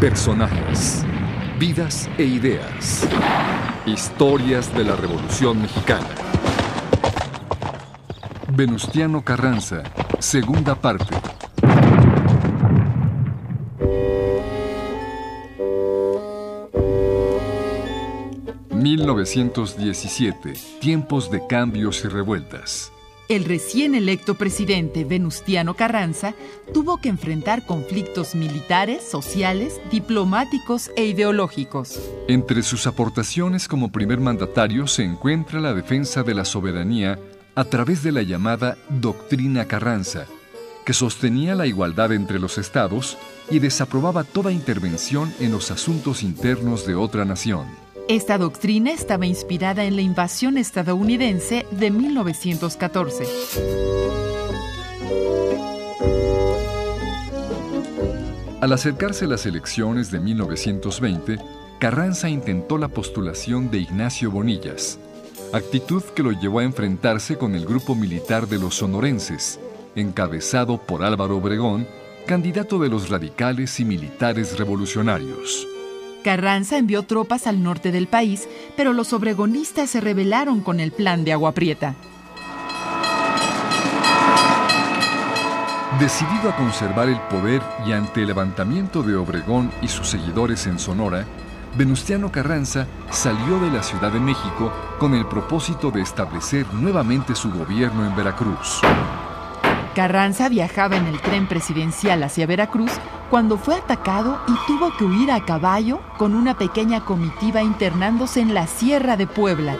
Personajes, vidas e ideas. Historias de la Revolución Mexicana. Venustiano Carranza, segunda parte. ...1917... Tiempos de cambios y revueltas el recién electo presidente Venustiano Carranza tuvo que enfrentar conflictos militares, sociales, diplomáticos e ideológicos. Entre sus aportaciones como primer mandatario se encuentra la defensa de la soberanía a través de la llamada Doctrina Carranza, que sostenía la igualdad entre los estados y desaprobaba toda intervención en los asuntos internos de otra nación. Esta doctrina estaba inspirada en la invasión estadounidense de 1914. Al acercarse las elecciones de 1920, Carranza intentó la postulación de Ignacio Bonillas, actitud que lo llevó a enfrentarse con el grupo militar de los sonorenses, encabezado por Álvaro Obregón, candidato de los radicales y militares revolucionarios. Carranza envió tropas al norte del país, pero los obregonistas se rebelaron con el plan de Agua Prieta. Decidido a conservar el poder y ante el levantamiento de Obregón y sus seguidores en Sonora, Venustiano Carranza salió de la Ciudad de México con el propósito de establecer nuevamente su gobierno en Veracruz. Carranza viajaba en el tren presidencial hacia Veracruz cuando fue atacado y tuvo que huir a caballo con una pequeña comitiva internándose en la Sierra de Puebla.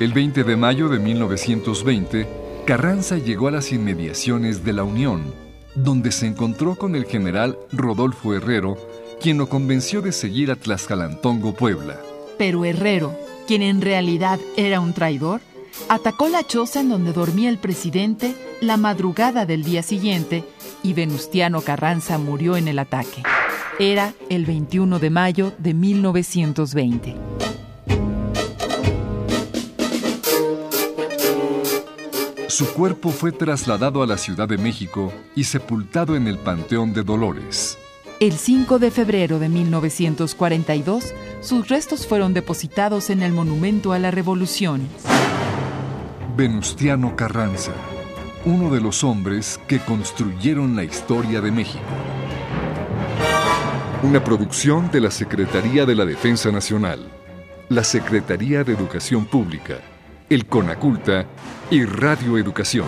El 20 de mayo de 1920, Carranza llegó a las inmediaciones de la Unión, donde se encontró con el general Rodolfo Herrero, quien lo convenció de seguir a Tlaxcalantongo, Puebla. Pero Herrero, quien en realidad era un traidor, atacó la choza en donde dormía el presidente la madrugada del día siguiente y Venustiano Carranza murió en el ataque. Era el 21 de mayo de 1920. Su cuerpo fue trasladado a la Ciudad de México y sepultado en el Panteón de Dolores. El 5 de febrero de 1942, sus restos fueron depositados en el Monumento a la Revolución. Venustiano Carranza, uno de los hombres que construyeron la historia de México. Una producción de la Secretaría de la Defensa Nacional, la Secretaría de Educación Pública, el CONACULTA y Radio Educación.